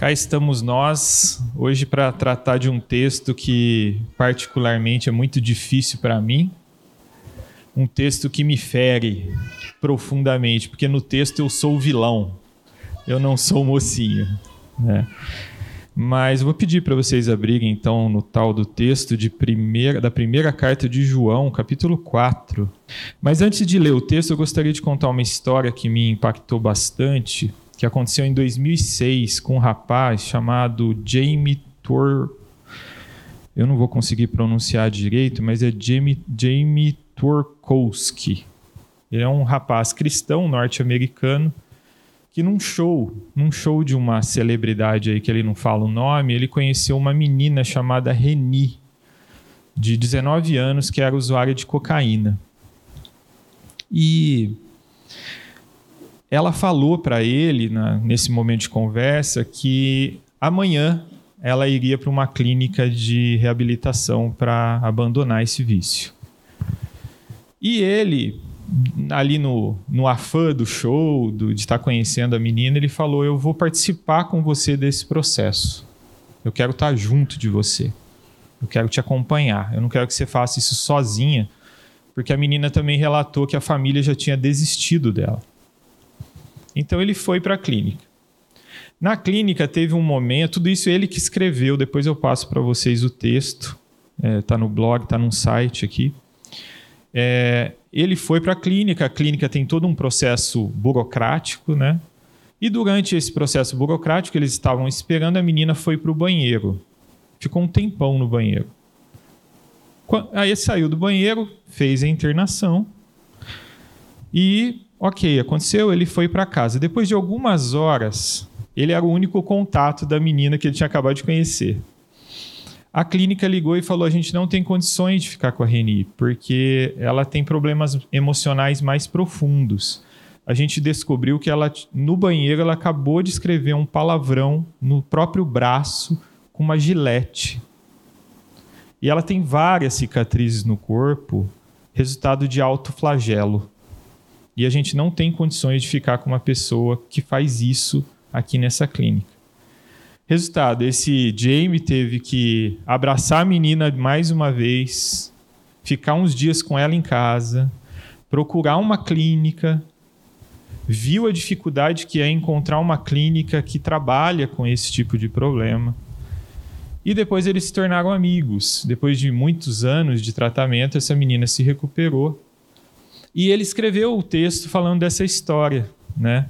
Cá estamos nós hoje para tratar de um texto que, particularmente, é muito difícil para mim. Um texto que me fere profundamente, porque no texto eu sou o vilão, eu não sou o mocinho. Né? Mas vou pedir para vocês abrirem então no tal do texto de primeira, da primeira carta de João, capítulo 4. Mas antes de ler o texto, eu gostaria de contar uma história que me impactou bastante que aconteceu em 2006 com um rapaz chamado Jamie Tor. Eu não vou conseguir pronunciar direito, mas é Jamie, Jamie Torkowski. Ele é um rapaz cristão norte-americano que num show, num show de uma celebridade aí que ele não fala o nome, ele conheceu uma menina chamada Reni, de 19 anos, que era usuária de cocaína. E ela falou para ele, na, nesse momento de conversa, que amanhã ela iria para uma clínica de reabilitação para abandonar esse vício. E ele, ali no, no afã do show, do, de estar tá conhecendo a menina, ele falou: Eu vou participar com você desse processo. Eu quero estar tá junto de você. Eu quero te acompanhar. Eu não quero que você faça isso sozinha, porque a menina também relatou que a família já tinha desistido dela. Então ele foi para a clínica. Na clínica teve um momento, tudo isso ele que escreveu, depois eu passo para vocês o texto, está é, tá no blog, está num site aqui. É, ele foi para a clínica, a clínica tem todo um processo burocrático, né? E durante esse processo burocrático, eles estavam esperando, a menina foi para o banheiro. Ficou um tempão no banheiro. Aí saiu do banheiro, fez a internação e Ok, aconteceu, ele foi para casa. Depois de algumas horas, ele era o único contato da menina que ele tinha acabado de conhecer. A clínica ligou e falou: a gente não tem condições de ficar com a Reni, porque ela tem problemas emocionais mais profundos. A gente descobriu que ela, no banheiro, ela acabou de escrever um palavrão no próprio braço com uma gilete. E ela tem várias cicatrizes no corpo, resultado de alto flagelo. E a gente não tem condições de ficar com uma pessoa que faz isso aqui nessa clínica. Resultado: esse Jamie teve que abraçar a menina mais uma vez, ficar uns dias com ela em casa, procurar uma clínica, viu a dificuldade que é encontrar uma clínica que trabalha com esse tipo de problema. E depois eles se tornaram amigos. Depois de muitos anos de tratamento, essa menina se recuperou e ele escreveu o texto falando dessa história, né?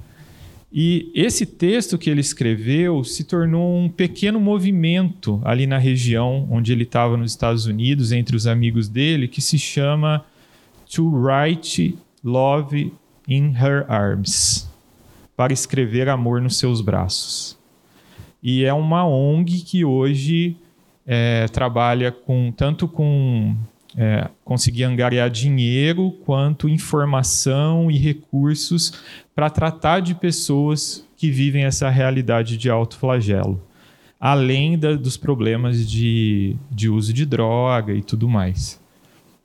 E esse texto que ele escreveu se tornou um pequeno movimento ali na região onde ele estava nos Estados Unidos, entre os amigos dele, que se chama To Write Love in Her Arms para escrever amor nos seus braços. E é uma ONG que hoje é, trabalha com tanto com é, conseguir angariar dinheiro quanto informação e recursos para tratar de pessoas que vivem essa realidade de alto flagelo, além da, dos problemas de, de uso de droga e tudo mais.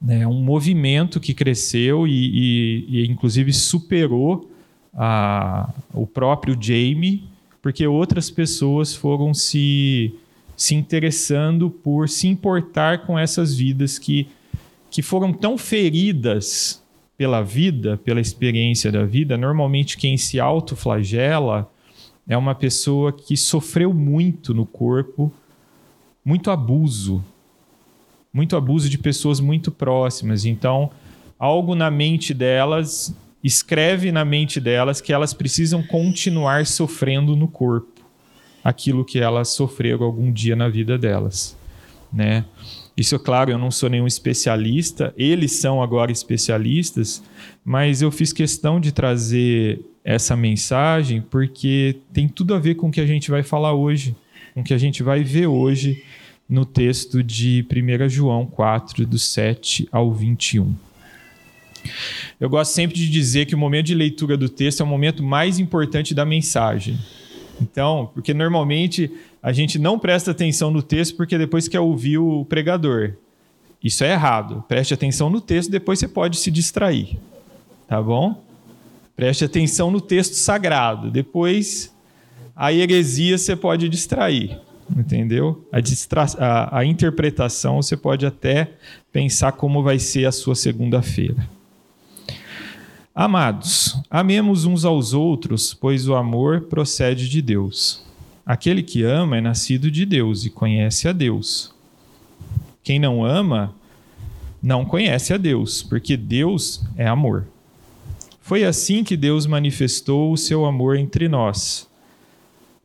É um movimento que cresceu e, e, e inclusive superou a, o próprio Jamie, porque outras pessoas foram se se interessando por se importar com essas vidas que, que foram tão feridas pela vida, pela experiência da vida. Normalmente, quem se autoflagela é uma pessoa que sofreu muito no corpo, muito abuso, muito abuso de pessoas muito próximas. Então, algo na mente delas escreve na mente delas que elas precisam continuar sofrendo no corpo aquilo que elas sofreram algum dia na vida delas, né? Isso, claro, eu não sou nenhum especialista, eles são agora especialistas, mas eu fiz questão de trazer essa mensagem porque tem tudo a ver com o que a gente vai falar hoje, com o que a gente vai ver hoje no texto de 1 João 4, do 7 ao 21. Eu gosto sempre de dizer que o momento de leitura do texto é o momento mais importante da mensagem. Então, porque normalmente a gente não presta atenção no texto porque depois quer ouvir o pregador. Isso é errado. Preste atenção no texto, depois você pode se distrair. Tá bom? Preste atenção no texto sagrado. Depois a heresia você pode distrair, entendeu? A, distra... a, a interpretação você pode até pensar como vai ser a sua segunda-feira. Amados, amemos uns aos outros, pois o amor procede de Deus. Aquele que ama é nascido de Deus e conhece a Deus. Quem não ama não conhece a Deus, porque Deus é amor. Foi assim que Deus manifestou o seu amor entre nós.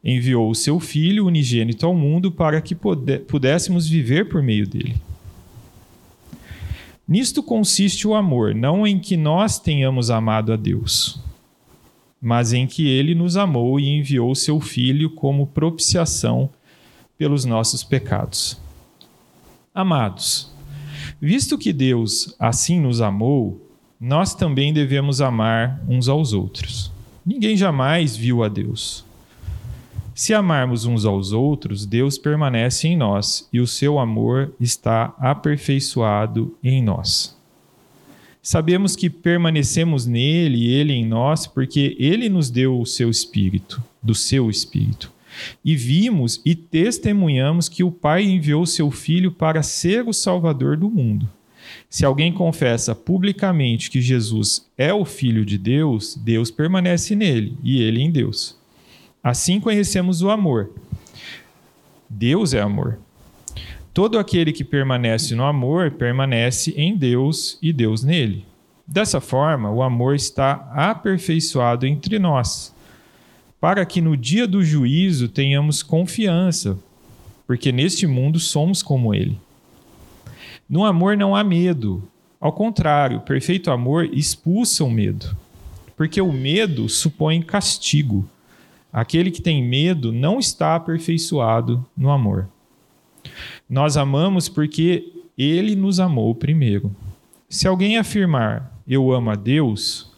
Enviou o seu Filho unigênito ao mundo para que pudéssemos viver por meio dele. Nisto consiste o amor, não em que nós tenhamos amado a Deus, mas em que ele nos amou e enviou seu Filho como propiciação pelos nossos pecados. Amados, Visto que Deus assim nos amou, nós também devemos amar uns aos outros. Ninguém jamais viu a Deus. Se amarmos uns aos outros, Deus permanece em nós e o seu amor está aperfeiçoado em nós. Sabemos que permanecemos nele e ele em nós porque ele nos deu o seu espírito, do seu espírito. E vimos e testemunhamos que o Pai enviou seu Filho para ser o Salvador do mundo. Se alguém confessa publicamente que Jesus é o Filho de Deus, Deus permanece nele e ele em Deus. Assim conhecemos o amor. Deus é amor. Todo aquele que permanece no amor permanece em Deus e Deus nele. Dessa forma, o amor está aperfeiçoado entre nós para que no dia do juízo tenhamos confiança, porque neste mundo somos como Ele. No amor não há medo. Ao contrário, o perfeito amor expulsa o medo, porque o medo supõe castigo. Aquele que tem medo não está aperfeiçoado no amor. Nós amamos porque Ele nos amou primeiro. Se alguém afirmar eu amo a Deus,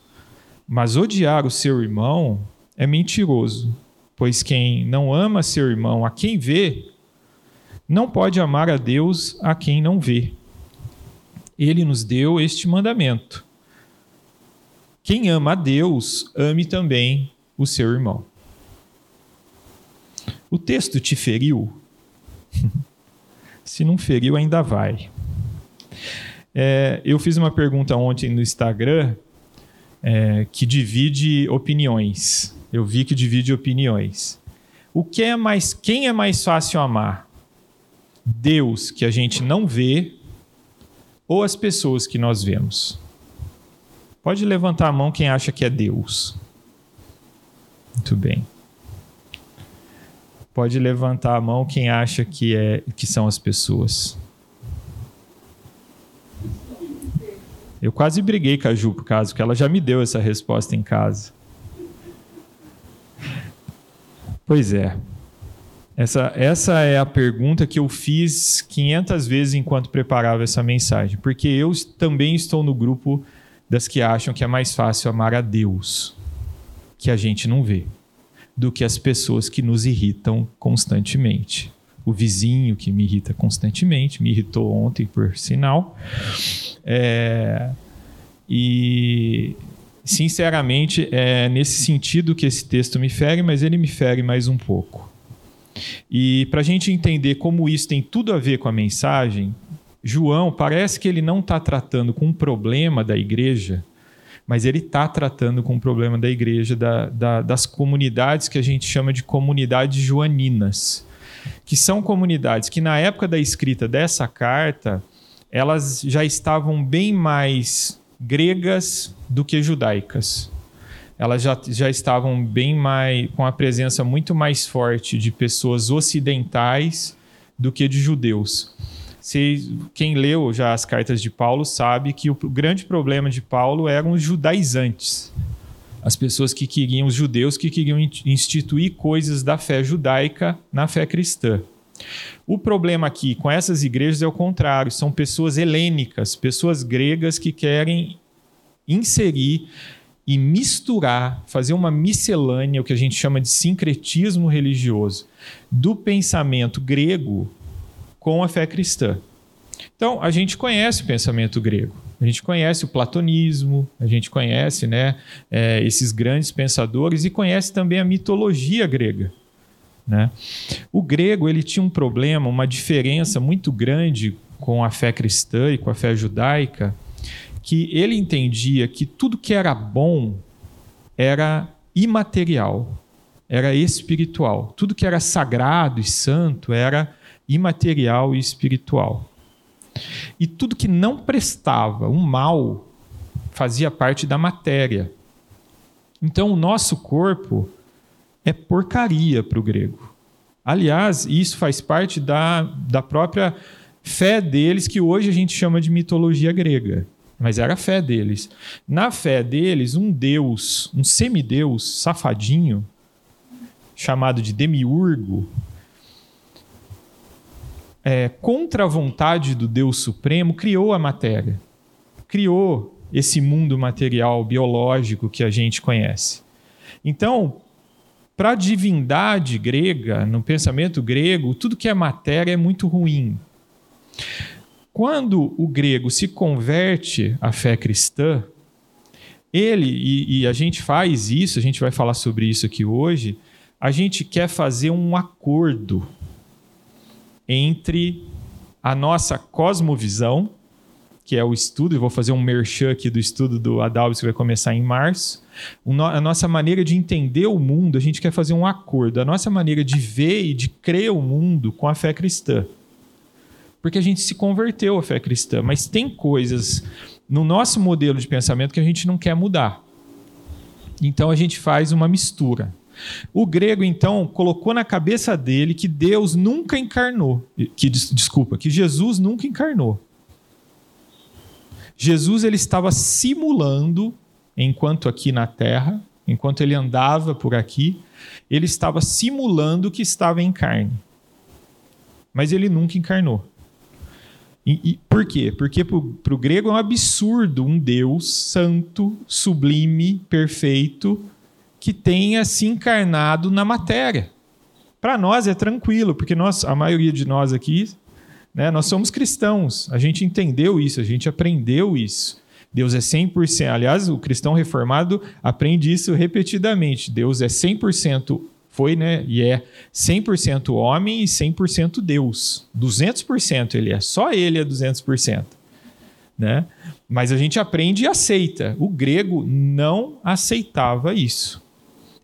mas odiar o seu irmão, é mentiroso, pois quem não ama seu irmão a quem vê, não pode amar a Deus a quem não vê. Ele nos deu este mandamento: quem ama a Deus, ame também o seu irmão. O texto te feriu? Se não feriu, ainda vai. É, eu fiz uma pergunta ontem no Instagram é, que divide opiniões eu vi que divide opiniões. O que é mais, quem é mais fácil amar? Deus que a gente não vê ou as pessoas que nós vemos? Pode levantar a mão quem acha que é Deus. Muito bem. Pode levantar a mão quem acha que é que são as pessoas. Eu quase briguei com a Ju por causa que ela já me deu essa resposta em casa. Pois é. Essa, essa é a pergunta que eu fiz 500 vezes enquanto preparava essa mensagem, porque eu também estou no grupo das que acham que é mais fácil amar a Deus, que a gente não vê, do que as pessoas que nos irritam constantemente. O vizinho que me irrita constantemente, me irritou ontem, por sinal. É, e sinceramente, é nesse sentido que esse texto me fere, mas ele me fere mais um pouco. E para a gente entender como isso tem tudo a ver com a mensagem, João parece que ele não está tratando com um problema da igreja, mas ele está tratando com um problema da igreja, da, da, das comunidades que a gente chama de comunidades joaninas, que são comunidades que na época da escrita dessa carta elas já estavam bem mais gregas do que judaicas. Elas já, já estavam bem mais com a presença muito mais forte de pessoas ocidentais do que de judeus. Se, quem leu já as cartas de Paulo sabe que o grande problema de Paulo eram os judaizantes. As pessoas que queriam, os judeus que queriam instituir coisas da fé judaica na fé cristã. O problema aqui com essas igrejas é o contrário, são pessoas helênicas, pessoas gregas que querem inserir e misturar, fazer uma miscelânea, o que a gente chama de sincretismo religioso, do pensamento grego com a fé cristã. Então, a gente conhece o pensamento grego, a gente conhece o platonismo, a gente conhece né, é, esses grandes pensadores e conhece também a mitologia grega Né? O grego ele tinha um problema, uma diferença muito grande com a fé cristã e com a fé judaica, que ele entendia que tudo que era bom era imaterial, era espiritual. Tudo que era sagrado e santo era imaterial e espiritual. E tudo que não prestava, o mal, fazia parte da matéria. Então, o nosso corpo é porcaria para o grego. Aliás, isso faz parte da, da própria fé deles, que hoje a gente chama de mitologia grega. Mas era a fé deles. Na fé deles, um deus, um semideus safadinho, chamado de Demiurgo, é, contra a vontade do Deus Supremo, criou a matéria. Criou esse mundo material biológico que a gente conhece. Então, para a divindade grega, no pensamento grego, tudo que é matéria é muito ruim. Quando o grego se converte à fé cristã, ele, e, e, a gente faz isso, a gente vai falar sobre isso aqui hoje, a gente quer fazer um acordo entre a nossa cosmovisão, que é o estudo, e vou fazer um merchan aqui do estudo do Adalbis que vai começar em março. A nossa maneira de entender o mundo, a gente quer fazer um acordo. A nossa maneira de ver e de crer o mundo com a fé cristã. Porque a gente se converteu à fé cristã, mas tem coisas no nosso modelo de pensamento que a gente não quer mudar. Então a gente faz uma mistura. O grego, então, colocou na cabeça dele que Deus nunca encarnou, que desculpa, que Jesus nunca encarnou. Jesus ele estava simulando, enquanto aqui na terra, enquanto ele andava por aqui, ele estava simulando que estava em carne. Mas ele nunca encarnou. E, e por quê? Porque para o grego é um absurdo um Deus santo, sublime, perfeito, que tenha se encarnado na matéria. Para nós é tranquilo, porque nós, a maioria de nós aqui né? Nós somos cristãos, a gente entendeu isso, a gente aprendeu isso. Deus é 100%. Aliás, o cristão reformado aprende isso repetidamente. Deus é 100%, foi né, e é 100% homem e 100% Deus. 200% ele é, só ele é 200%. Né? Mas a gente aprende e aceita. O grego não aceitava isso.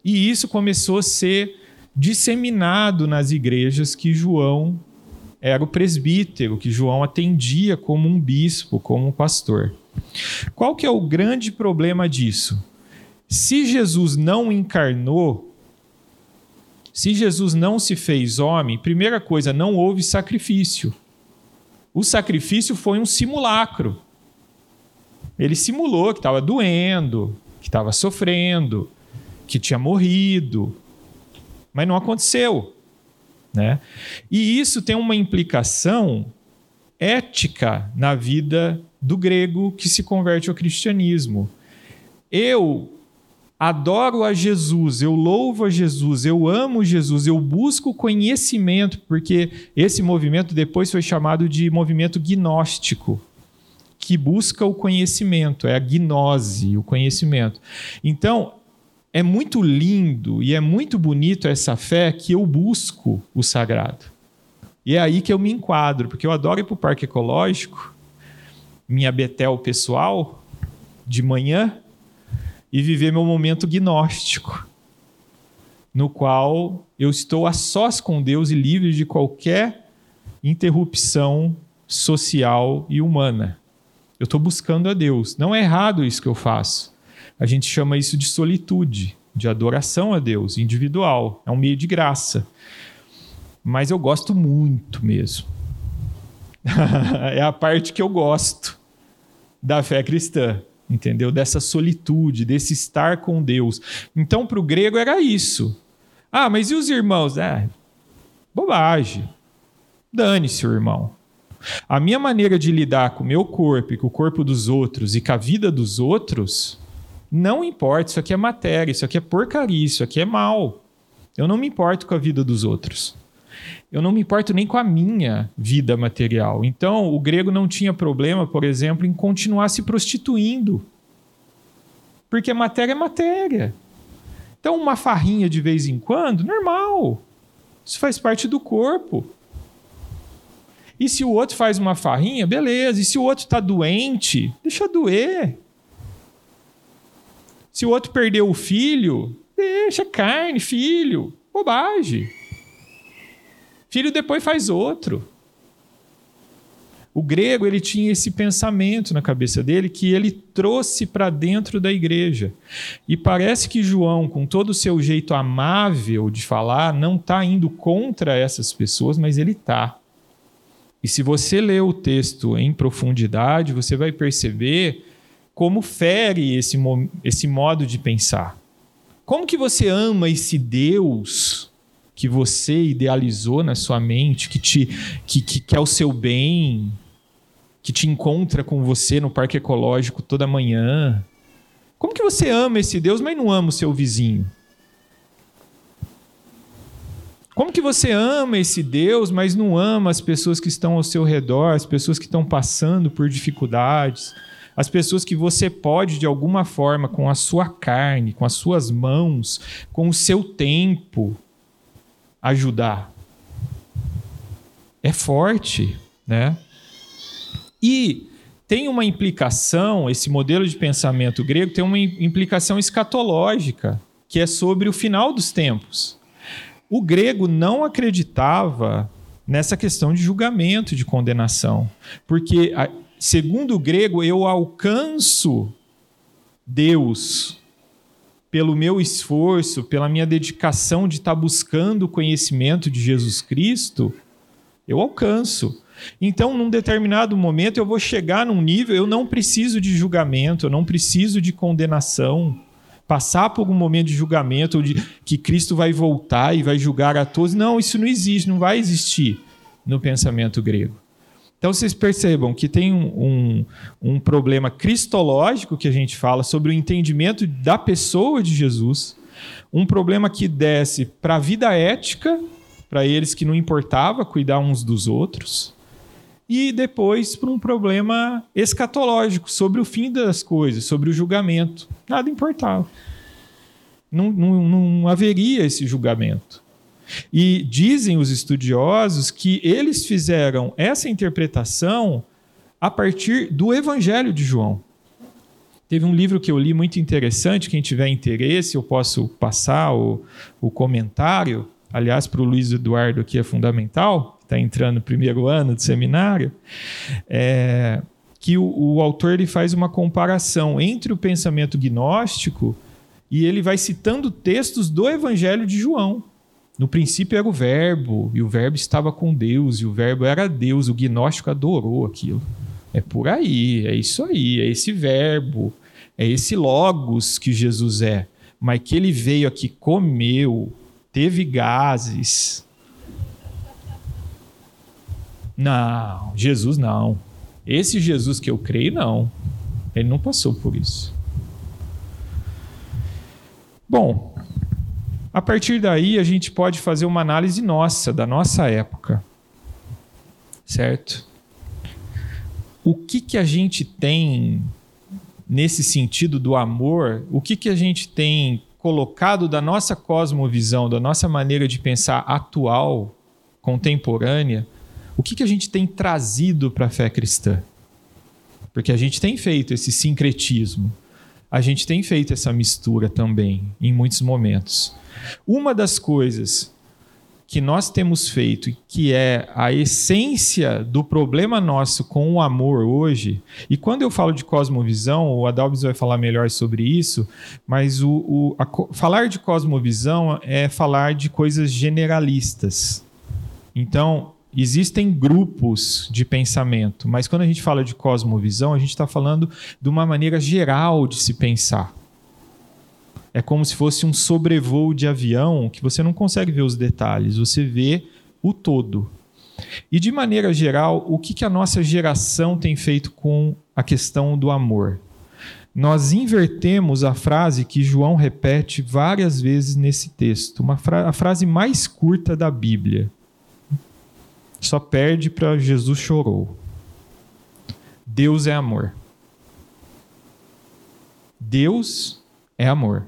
E isso começou a ser disseminado nas igrejas que João era o presbítero que João atendia como um bispo, como um pastor. Qual que é o grande problema disso? Se Jesus não encarnou, se Jesus não se fez homem, primeira coisa, não houve sacrifício. O sacrifício foi um simulacro. Ele simulou que estava doendo, que estava sofrendo, que tinha morrido, mas não aconteceu. Né? E isso tem uma implicação ética na vida do grego que se converte ao cristianismo. Eu adoro a Jesus, eu louvo a Jesus, eu amo Jesus, eu busco conhecimento, porque esse movimento depois foi chamado de movimento gnóstico, que busca o conhecimento, é a gnose, o conhecimento. Então, é muito lindo e é muito bonito essa fé que eu busco o sagrado. E é aí que eu me enquadro, porque eu adoro ir para o parque ecológico, minha Betel pessoal, de manhã, e viver meu momento gnóstico, no qual eu estou a sós com Deus e livre de qualquer interrupção social e humana. Eu estou buscando a Deus. Não é errado isso que eu faço. A gente chama isso de solitude, de adoração a Deus, individual. É um meio de graça. Mas eu gosto muito mesmo. é a parte que eu gosto da fé cristã, entendeu? Dessa solitude, desse estar com Deus. Então, para o grego era isso. Ah, mas e os irmãos? É, bobagem. Dane-se o irmão. A minha maneira de lidar com o meu corpo e com o corpo dos outros e com a vida dos outros não importa, isso aqui é matéria, isso aqui é porcaria, isso aqui é mal. Eu não me importo com a vida dos outros. Eu não me importo nem com a minha vida material. Então, o grego não tinha problema, por exemplo, em continuar se prostituindo. Porque matéria é matéria. Então, uma farrinha de vez em quando, normal. Isso faz parte do corpo. E se o outro faz uma farrinha, beleza. E se o outro está doente, deixa doer. Se o outro perdeu o filho, deixa carne, filho. Bobagem. Filho depois faz outro. O grego ele tinha esse pensamento na cabeça dele que ele trouxe para dentro da igreja. E parece que João, com todo o seu jeito amável de falar, não está indo contra essas pessoas, mas ele está. E se você ler o texto em profundidade, você vai perceber como fere esse, esse modo de pensar. Como que você ama esse Deus que você idealizou na sua mente, que te que, que, o seu bem, que te encontra com você no parque ecológico toda manhã. Como que você ama esse Deus, mas não ama o seu vizinho? Como que você ama esse Deus, mas não ama as pessoas que estão ao seu redor, as pessoas que estão passando por dificuldades, as pessoas que você pode, de alguma forma, com a sua carne, com as suas mãos, com o seu tempo, ajudar? É forte, né? E tem uma implicação, esse modelo de pensamento grego tem uma implicação escatológica, que é sobre o final dos tempos. O grego não acreditava nessa questão de julgamento, de condenação, porque, segundo o grego, eu alcanço Deus pelo meu esforço, pela minha dedicação de estar buscando o conhecimento de Jesus Cristo, eu alcanço. Então, num determinado momento, eu vou chegar num nível, eu não preciso de julgamento, eu não preciso de condenação. Passar por um momento de julgamento, de que Cristo vai voltar e vai julgar a todos. Não, isso não existe, não vai existir no pensamento grego. Então, vocês percebam que tem um, um, um problema cristológico que a gente fala sobre o entendimento da pessoa de Jesus, um problema que desce para a vida ética, para eles que não importava cuidar uns dos outros, e depois para um problema escatológico sobre o fim das coisas, sobre o julgamento. Nada importava. Não, não, não haveria esse julgamento. E dizem os estudiosos que eles fizeram essa interpretação a partir do Evangelho de João. Teve um livro que eu li muito interessante, quem tiver interesse, eu posso passar o, o comentário. Aliás, para o Luiz Eduardo aqui é fundamental está entrando no primeiro ano do seminário, é, que o, o, autor ele faz uma comparação entre o pensamento gnóstico e ele vai citando textos do Evangelho de João. No princípio era o Verbo, e o Verbo estava com Deus, e o Verbo era Deus, o gnóstico adorou aquilo. É por aí, é isso aí, é esse Verbo, é esse Logos que Jesus é. Mas que ele veio aqui, comeu, teve gases, não, Jesus não. Esse Jesus que eu creio, não. Ele não passou por isso. Bom, a partir daí a gente pode fazer uma análise nossa, da nossa época. Certo? O que, que a gente tem nesse sentido do amor? O que, que a gente tem colocado da nossa cosmovisão, da nossa maneira de pensar atual, contemporânea? o que, que a gente tem trazido para a fé cristã? Porque a gente tem feito esse sincretismo, a gente tem feito essa mistura também, em muitos momentos. Uma das coisas que nós temos feito, que é a essência do problema nosso com o amor hoje, e quando eu falo de cosmovisão, o Adalbes vai falar melhor sobre isso, mas o, o a, falar de cosmovisão é falar de coisas generalistas. Então, existem grupos de pensamento, mas quando a gente fala de cosmovisão, a gente está falando de uma maneira geral de se pensar. É como se fosse um sobrevoo de avião que você não consegue ver os detalhes, você vê o todo. E de maneira geral, o que, que a nossa geração tem feito com a questão do amor? Nós invertemos a frase que João repete várias vezes nesse texto, uma fra a frase mais curta da Bíblia. Só perde para Jesus chorou. Deus é amor. Deus é amor.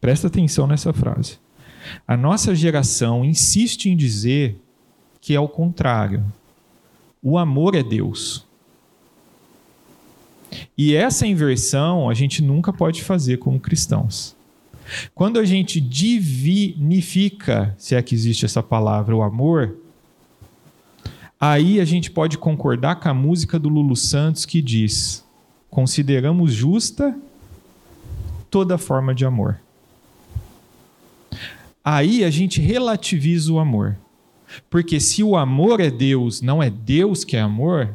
Presta atenção nessa frase. A nossa geração insiste em dizer que é o contrário. O amor é Deus. E essa inversão a gente nunca pode fazer como cristãos. Quando a gente divinifica, se é que existe essa palavra, o amor, aí a gente pode concordar com a música do Lulu Santos que diz: consideramos justa toda forma de amor. Aí a gente relativiza o amor. Porque se o amor é Deus, não é Deus que é amor,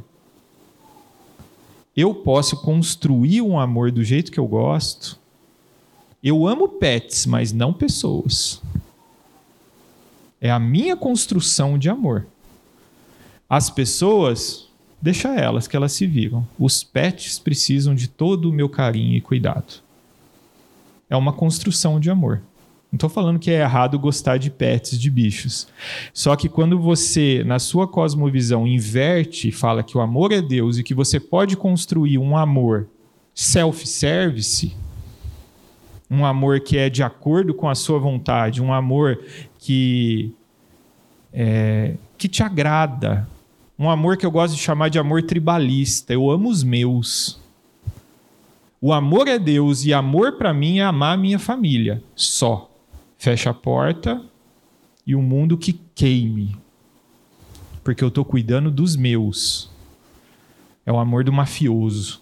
eu posso construir um amor do jeito que eu gosto. Eu amo pets, mas não pessoas. É a minha construção de amor. As pessoas, deixa elas que elas se viram. Os pets precisam de todo o meu carinho e cuidado. É uma construção de amor. Não estou falando que é errado gostar de pets, de bichos. Só que quando você, na sua cosmovisão, inverte e fala que o amor é Deus e que você pode construir um amor self-service, um amor que é de acordo com a sua vontade, um amor que, é, que te agrada, um amor que eu gosto de chamar de amor tribalista. Eu amo os meus. O amor é Deus e amor para mim é amar a minha família, só fecha a porta e um mundo que queime. Porque eu estou cuidando dos meus. É o amor do mafioso.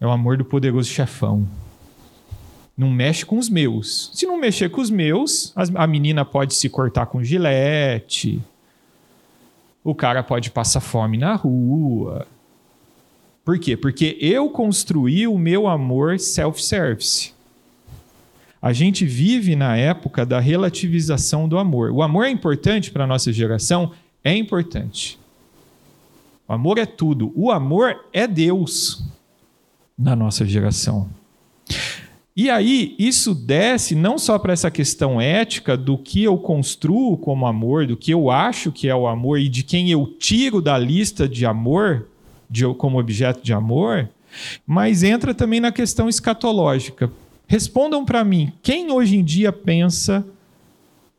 É o amor do poderoso chefão. Não mexe com os meus. Se não mexer com os meus, a menina pode se cortar com gilete. O cara pode passar fome na rua. Por quê? Porque eu construí o meu amor self-service. A gente vive na época da relativização do amor. O amor é importante para a nossa geração? É importante. O amor é tudo. O amor é Deus na nossa geração. E aí, isso desce não só para essa questão ética do que eu construo como amor, do que eu acho que é o amor e de quem eu tiro da lista de amor de, como objeto de amor, mas entra também na questão escatológica. Respondam para mim, quem hoje em dia pensa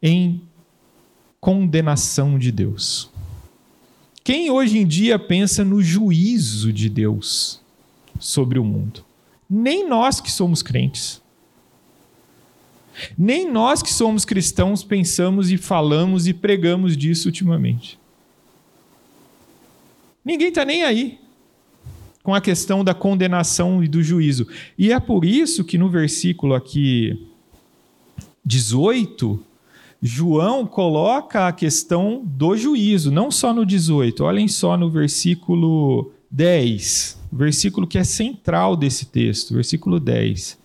em condenação de Deus? Quem hoje em dia pensa no juízo de Deus sobre o mundo? Nem nós que somos crentes. Nem nós que somos cristãos pensamos e falamos e pregamos disso ultimamente. Ninguém está nem aí com a questão da condenação e do juízo. E é por isso que no versículo aqui 18, João coloca a questão do juízo, não só no 18, olhem só no versículo 10, versículo que é central desse texto, versículo 10.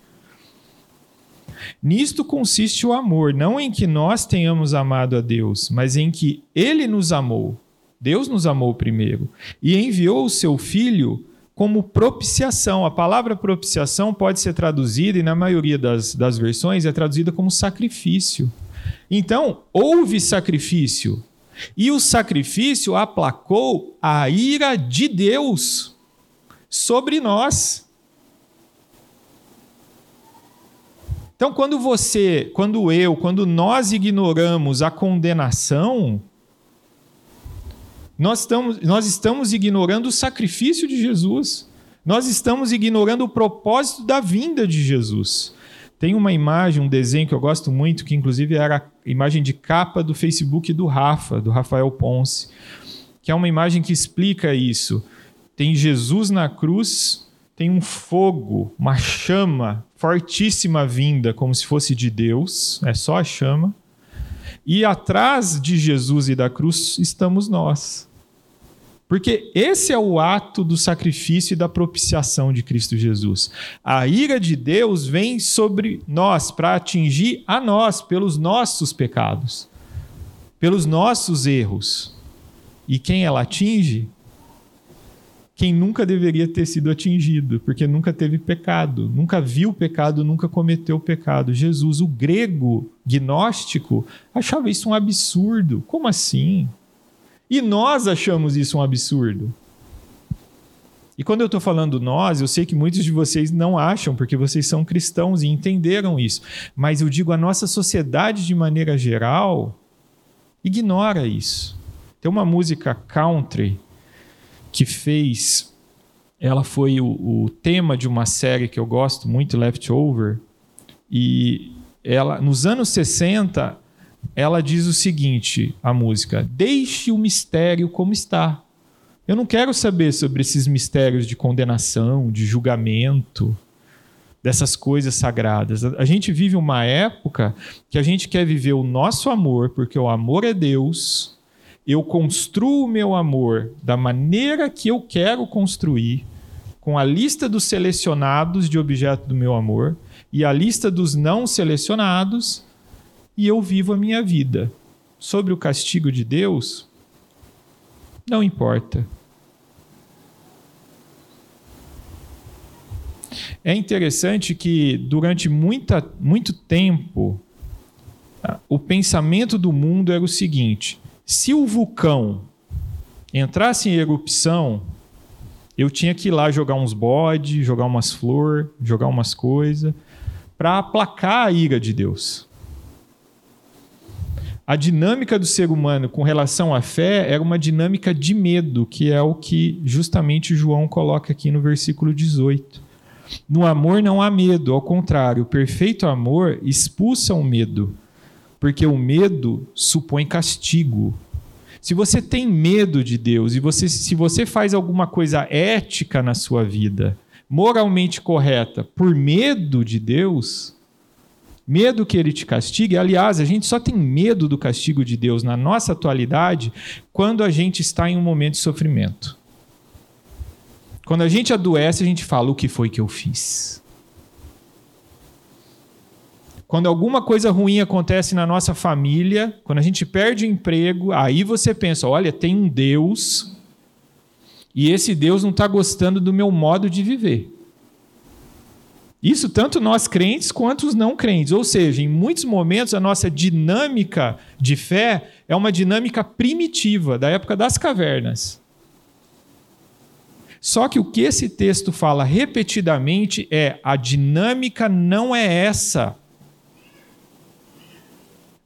Nisto consiste o amor, não em que nós tenhamos amado a Deus, mas em que Ele nos amou. Deus nos amou primeiro e enviou o seu Filho como propiciação. A palavra propiciação pode ser traduzida, e na maioria das, das versões é traduzida como sacrifício. Então, houve sacrifício, e o sacrifício aplacou a ira de Deus sobre nós. Então, quando você, quando eu, quando nós ignoramos a condenação, nós estamos, nós estamos ignorando o sacrifício de Jesus. Nós estamos ignorando o propósito da vinda de Jesus. Tem uma imagem, um desenho que eu gosto muito, que inclusive era a imagem de capa do Facebook do Rafa, do Rafael Ponce, que é uma imagem que explica isso. Tem Jesus na cruz, tem um fogo, uma chama fortíssima vinda, como se fosse de Deus, é só a chama. E atrás de Jesus e da cruz estamos nós. Porque esse é o ato do sacrifício e da propiciação de Cristo Jesus. A ira de Deus vem sobre nós para atingir a nós pelos nossos pecados, pelos nossos erros. E quem ela atinge? Quem nunca deveria ter sido atingido, porque nunca teve pecado, nunca viu pecado, nunca cometeu pecado. Jesus, o grego gnóstico, achava isso um absurdo. Como assim? E nós achamos isso um absurdo. E quando eu estou falando nós, eu sei que muitos de vocês não acham, porque vocês são cristãos e entenderam isso. Mas eu digo, a nossa sociedade, de maneira geral, ignora isso. Tem uma música country que fez. Ela foi o, o tema de uma série que eu gosto muito, Leftover. E ela, nos anos 60, ela diz o seguinte: a música, deixe o mistério como está. Eu não quero saber sobre esses mistérios de condenação, de julgamento, dessas coisas sagradas. A gente vive uma época que a gente quer viver o nosso amor, porque o amor é Deus. Eu construo o meu amor da maneira que eu quero construir, com a lista dos selecionados de objeto do meu amor e a lista dos não selecionados, e eu vivo a minha vida. Sobre o castigo de Deus, não importa. É interessante que durante muita, muito tempo o pensamento do mundo era o seguinte: se o vulcão entrasse em erupção, eu tinha que ir lá jogar uns bodes, jogar umas flores, jogar umas coisas, para aplacar a ira de Deus. A dinâmica do ser humano com relação à fé era uma dinâmica de medo, que é o que justamente João coloca aqui no versículo 18. No amor não há medo, ao contrário, o perfeito amor expulsa o medo, porque o medo supõe castigo. Se você tem medo de Deus e você, se você faz alguma coisa ética na sua vida, moralmente correta, por medo de Deus, medo que ele te castigue. Aliás, a gente só tem medo do castigo de Deus na nossa atualidade quando a gente está em um momento de sofrimento. Quando a gente adoece, a gente fala o que foi que eu fiz. Quando alguma coisa ruim acontece na nossa família, quando a gente perde o emprego, aí você pensa: olha, tem um Deus e esse Deus não está gostando do meu modo de viver. Isso tanto nós crentes quanto os não crentes. Ou seja, em muitos momentos a nossa dinâmica de fé é uma dinâmica primitiva, da época das cavernas. Só que o que esse texto fala repetidamente é: a dinâmica não é essa.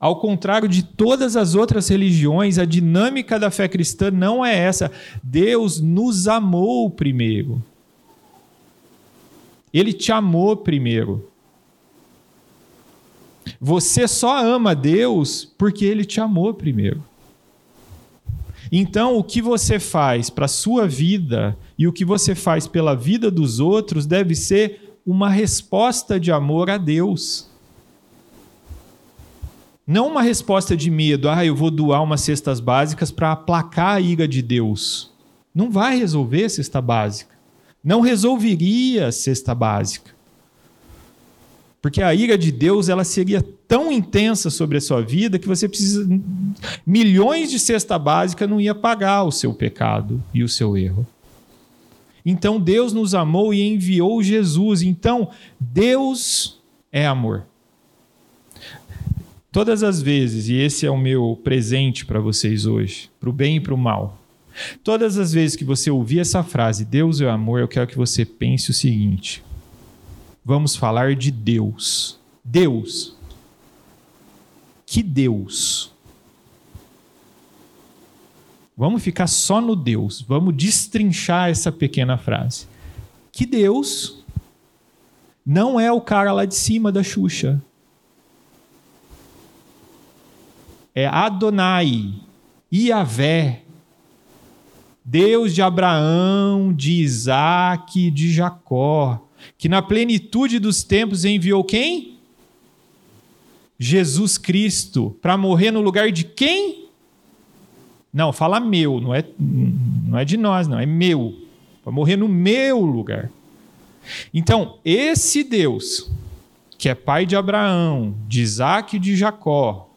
Ao contrário de todas as outras religiões, a dinâmica da fé cristã não é essa. Deus nos amou primeiro. Ele te amou primeiro. Você só ama Deus porque ele te amou primeiro. Então, o que você faz para a sua vida e o que você faz pela vida dos outros deve ser uma resposta de amor a Deus. Não uma resposta de medo, ah, eu vou doar umas cestas básicas para aplacar a ira de Deus. Não vai resolver cesta básica. Não resolveria cesta básica. Porque a ira de Deus ela seria tão intensa sobre a sua vida que você precisa milhões de cesta básica não ia pagar o seu pecado e o seu erro. Então Deus nos amou e enviou Jesus. Então Deus é amor. Todas as vezes, e esse é o meu presente para vocês hoje, para o bem e para o mal. Todas as vezes que você ouvir essa frase, Deus é amor, eu quero que você pense o seguinte: vamos falar de Deus. Deus. Que Deus? Vamos ficar só no Deus. Vamos destrinchar essa pequena frase. Que Deus não é o cara lá de cima da Xuxa. É Adonai, Iavé, Deus de Abraão, de Isaac, de Jacó que na plenitude dos tempos enviou quem? Jesus Cristo, para morrer no lugar de quem? Não, fala meu, não é, não é de nós, não, é meu. Para morrer no meu lugar. Então, esse Deus, que é pai de Abraão, de Isaac e de Jacó,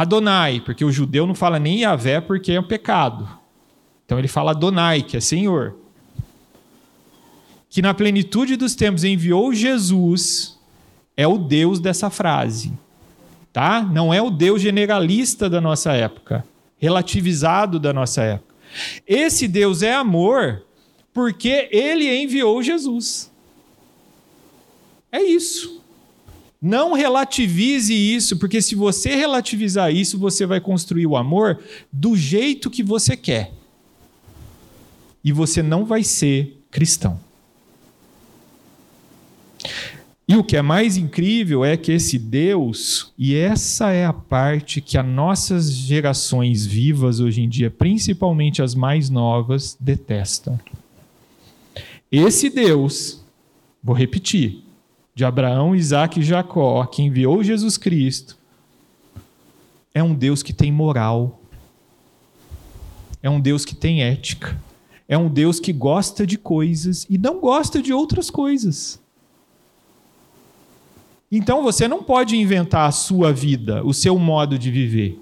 Adonai, porque o judeu não fala nem Yahvé porque é um pecado. Então ele fala Adonai, que é Senhor que na plenitude dos tempos enviou Jesus, é o Deus dessa frase. Tá? Não é o Deus generalista da nossa época, relativizado da nossa época. Esse Deus é amor porque ele enviou Jesus. É isso. Não relativize isso, porque se você relativizar isso, você vai construir o amor do jeito que você quer. E você não vai ser cristão. E o que é mais incrível é que esse Deus, e essa é a parte que as nossas gerações vivas hoje em dia, principalmente as mais novas, detestam. Esse Deus, vou repetir, de Abraão, Isaac e Jacó, que enviou Jesus Cristo, é um Deus que tem moral, é um Deus que tem ética, é um Deus que gosta de coisas e não gosta de outras coisas. Então você não pode inventar a sua vida, o seu modo de viver.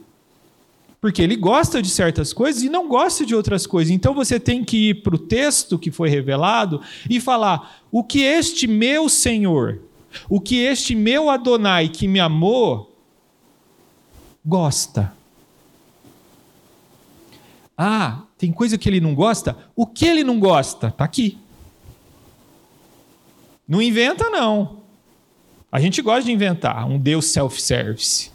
Porque ele gosta de certas coisas e não gosta de outras coisas. Então você tem que ir para o texto que foi revelado e falar: o que este meu Senhor, o que este meu Adonai que me amou gosta. Ah, tem coisa que ele não gosta? O que ele não gosta? Está aqui. Não inventa, não. A gente gosta de inventar um Deus self-service.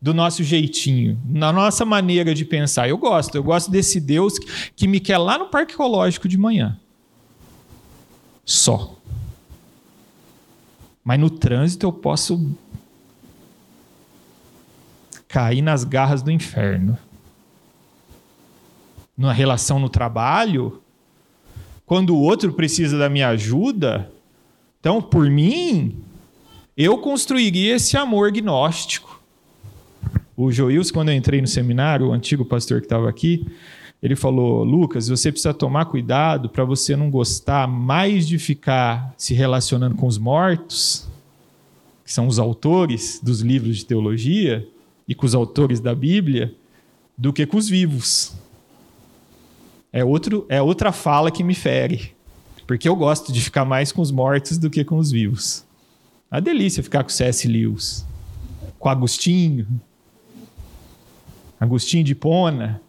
Do nosso jeitinho, na nossa maneira de pensar. Eu gosto, eu gosto desse Deus que me quer lá no Parque Ecológico de manhã. Só. Mas no trânsito eu posso cair nas garras do inferno. Numa relação no trabalho, quando o outro precisa da minha ajuda, então, por mim, eu construiria esse amor gnóstico. O Joils, quando eu entrei no seminário, o antigo pastor que estava aqui, ele falou: Lucas, você precisa tomar cuidado para você não gostar mais de ficar se relacionando com os mortos, que são os autores dos livros de teologia, e com os autores da Bíblia, do que com os vivos. É, outro, é outra fala que me fere, porque eu gosto de ficar mais com os mortos do que com os vivos. A delícia ficar com C.S. Lewis, com Agostinho, Agostinho de Pona,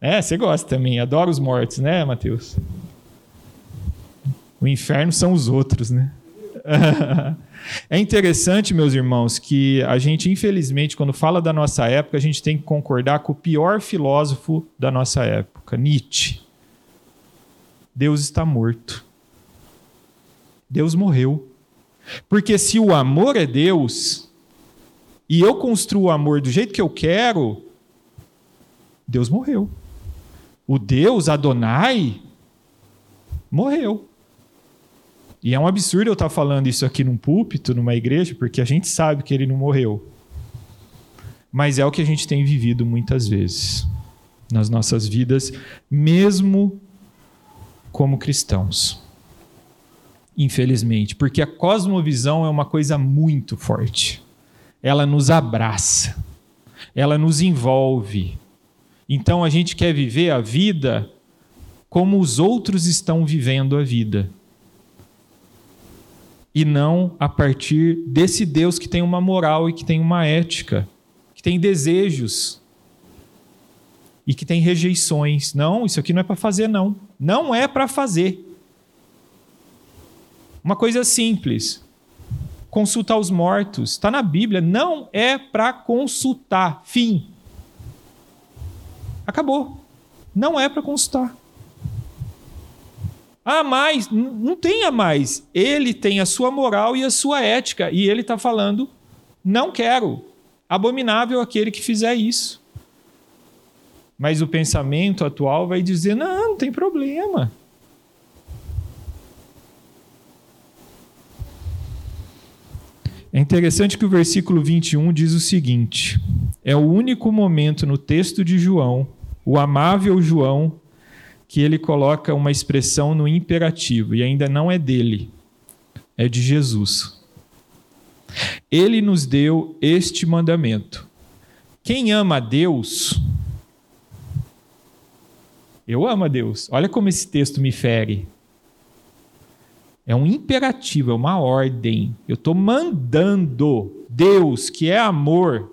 é, você gosta também, adora os mortos, né, Mateus? O inferno são os outros, né? é interessante, meus irmãos, que a gente, infelizmente, quando fala da nossa época, a gente tem que concordar com o pior filósofo da nossa época, Nietzsche. Deus está morto. Deus morreu. Porque se o amor é Deus, e eu construo o amor do jeito que eu quero, Deus morreu o Deus Adonai morreu. E é um absurdo eu estar falando isso aqui num púlpito, numa igreja, porque a gente sabe que ele não morreu. Mas é o que a gente tem vivido muitas vezes nas nossas vidas, mesmo como cristãos. Infelizmente, porque a cosmovisão é uma coisa muito forte. Ela nos abraça, ela nos envolve, então a gente quer viver a vida como os outros estão vivendo a vida. E não a partir desse Deus que tem uma moral e que tem uma ética, que tem desejos e que tem rejeições. Não, isso aqui não é para fazer, não. Não é para fazer. Uma coisa simples. Consultar os mortos. Está na Bíblia. Não é para consultar. Fim. Acabou. Não é para consultar. Ah, mais, não tenha mais. Ele tem a sua moral e a sua ética. E ele está falando: não quero. Abominável aquele que fizer isso. Mas o pensamento atual vai dizer: não, não tem problema. É interessante que o versículo 21 diz o seguinte: é o único momento no texto de João o amável João, que ele coloca uma expressão no imperativo, e ainda não é dele, é de Jesus. Ele nos deu este mandamento. Quem ama a Deus, eu amo a Deus. Olha como esse texto me fere. É um imperativo, é uma ordem. Eu estou mandando Deus, que é amor,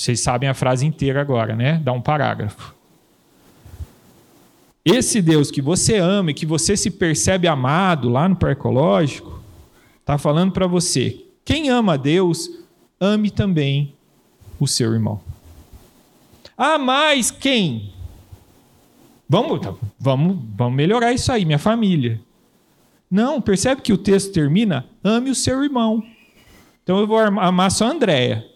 vocês sabem a frase inteira agora, né? Dá um parágrafo. esse Deus que você ama e que você se percebe amado lá no parque ecológico, está falando para você: quem ama a Deus, ame também o seu irmão. Ah, mas quem? Vamos, vamos, vamos melhorar isso aí, minha família. Não, percebe que o texto termina? Ame o seu irmão. Então eu vou amar só a Andréia.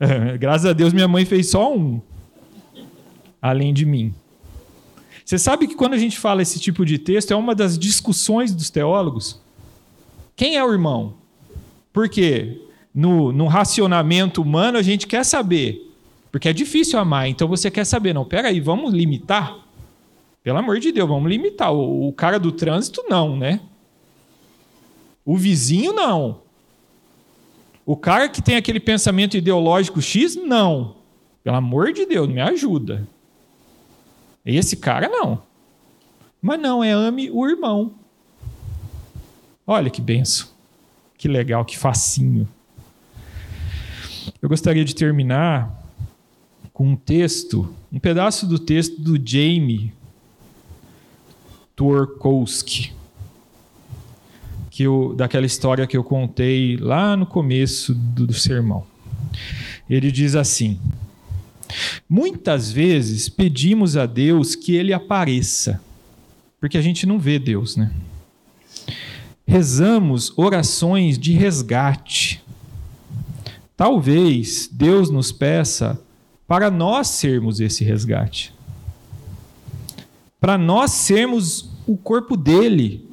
Graças a Deus minha mãe fez só um, além de mim. Você sabe que quando a gente fala esse tipo de texto, é uma das discussões dos teólogos. Quem é o irmão? Por quê? No, no racionamento humano a gente quer saber. Porque é difícil amar, então você quer saber. Não, peraí, vamos limitar? Pelo amor de Deus, vamos limitar. O, o cara do trânsito, não, né? O vizinho, não. O cara que tem aquele pensamento ideológico X, não. Pelo amor de Deus, me ajuda. Esse cara, não. Mas não, é ame o irmão. Olha que benção. Que legal, que facinho. Eu gostaria de terminar com um texto, um pedaço do texto do Jamie Tworkowski que eu, daquela história que eu contei lá no começo do, do sermão. Ele diz assim: Muitas vezes pedimos a Deus que ele apareça, porque a gente não vê Deus, né? Rezamos orações de resgate. Talvez Deus nos peça para nós sermos esse resgate. Para nós sermos o corpo dele,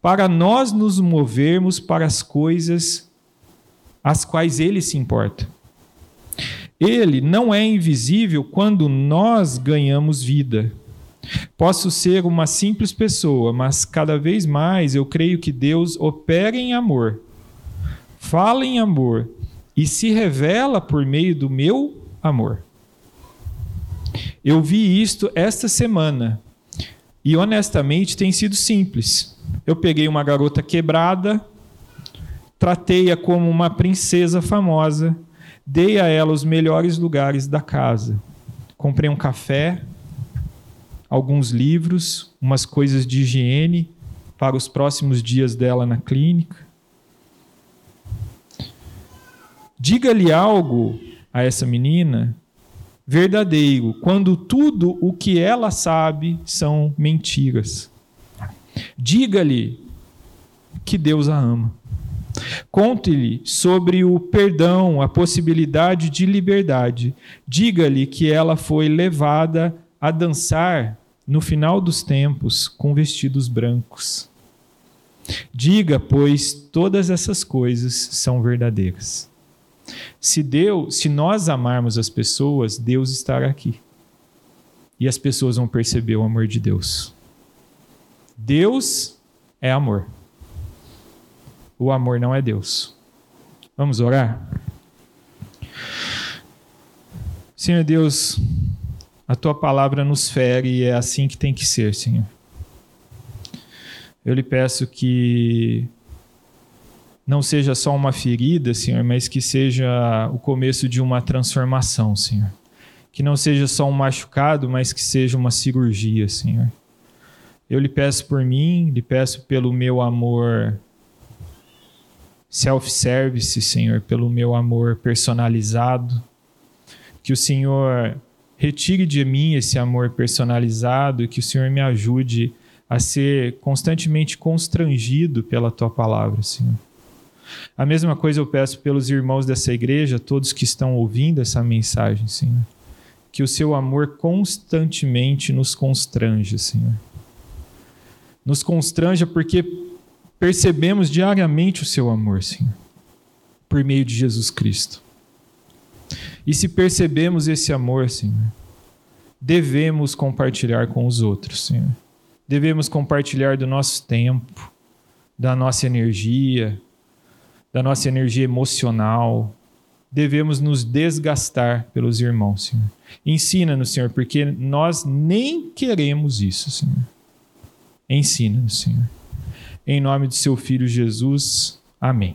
para nós nos movermos para as coisas às quais ele se importa. Ele não é invisível quando nós ganhamos vida. Posso ser uma simples pessoa, mas cada vez mais eu creio que Deus opera em amor, fala em amor e se revela por meio do meu amor. Eu vi isto esta semana e honestamente tem sido simples. Eu peguei uma garota quebrada, tratei-a como uma princesa famosa, dei a ela os melhores lugares da casa. Comprei um café, alguns livros, umas coisas de higiene para os próximos dias dela na clínica. Diga-lhe algo a essa menina verdadeiro, quando tudo o que ela sabe são mentiras. Diga-lhe que Deus a ama. Conte-lhe sobre o perdão, a possibilidade de liberdade. Diga-lhe que ela foi levada a dançar no final dos tempos com vestidos brancos. Diga, pois, todas essas coisas são verdadeiras. Se Deus, se nós amarmos as pessoas, Deus estará aqui. E as pessoas vão perceber o amor de Deus. Deus é amor. O amor não é Deus. Vamos orar? Senhor Deus, a tua palavra nos fere e é assim que tem que ser, Senhor. Eu lhe peço que não seja só uma ferida, Senhor, mas que seja o começo de uma transformação, Senhor. Que não seja só um machucado, mas que seja uma cirurgia, Senhor. Eu lhe peço por mim, lhe peço pelo meu amor self-service, Senhor, pelo meu amor personalizado. Que o Senhor retire de mim esse amor personalizado e que o Senhor me ajude a ser constantemente constrangido pela tua palavra, Senhor. A mesma coisa eu peço pelos irmãos dessa igreja, todos que estão ouvindo essa mensagem, Senhor. Que o seu amor constantemente nos constrange, Senhor nos constranja porque percebemos diariamente o seu amor, Senhor, por meio de Jesus Cristo. E se percebemos esse amor, Senhor, devemos compartilhar com os outros, Senhor. Devemos compartilhar do nosso tempo, da nossa energia, da nossa energia emocional. Devemos nos desgastar pelos irmãos, Senhor. Ensina-nos, Senhor, porque nós nem queremos isso, Senhor. Ensina-nos, Senhor. Em nome de seu Filho Jesus. Amém.